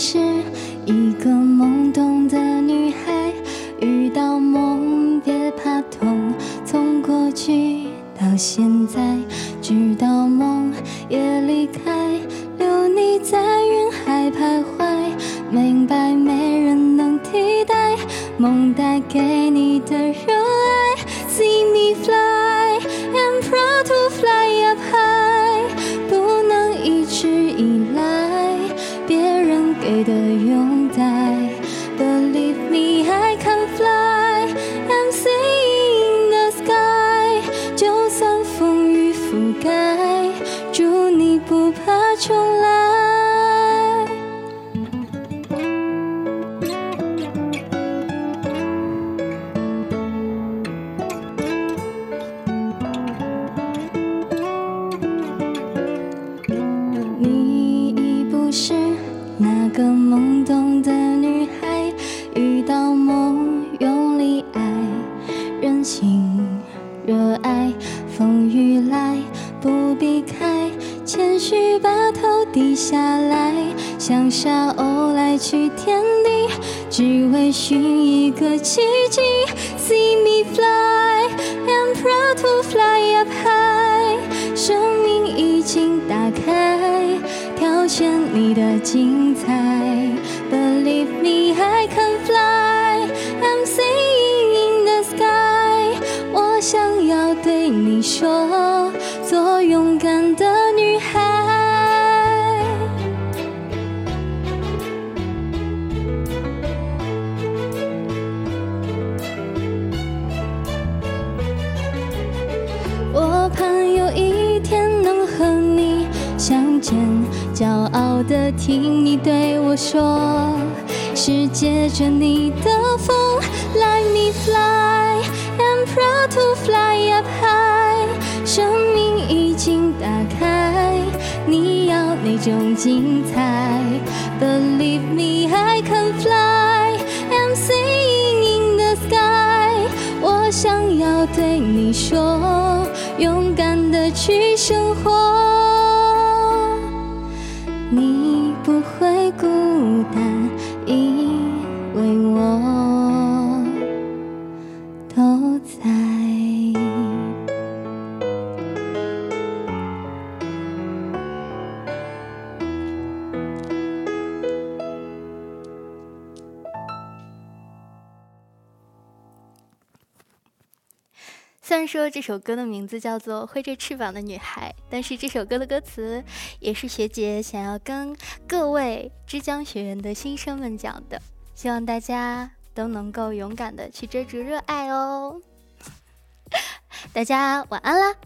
是一个懵懂的女孩，遇到梦别怕痛，从过去到现在，直到梦也离开，留你在云海徘徊，明白没人能替代梦带给你的热爱。就算风雨覆盖，祝你不怕重来。你已不是那个懵懂的女孩，遇到梦用力爱，任性热爱，风雨来不避开，谦虚把头低下来，像沙鸥来去天地，只为寻一个奇迹。See me fly, I'm proud to fly up high，生命已经打开，挑选你的精彩。Believe me, I can fly, I'm singing in the sky。我想要对你说，做勇敢的女孩。我盼有一天能和你相见，骄傲的听你对我说，是借着你的风，Let me fly, I'm proud to fly up high。生命已经打开，你要那种精彩。Believe me, I can fly, I'm singing in the sky。我想要对你说，勇敢的去生活，虽然说这首歌的名字叫做《挥着翅膀的女孩》，但是这首歌的歌词也是学姐想要跟各位之江学院的新生们讲的，希望大家都能够勇敢的去追逐热爱哦。大家晚安啦！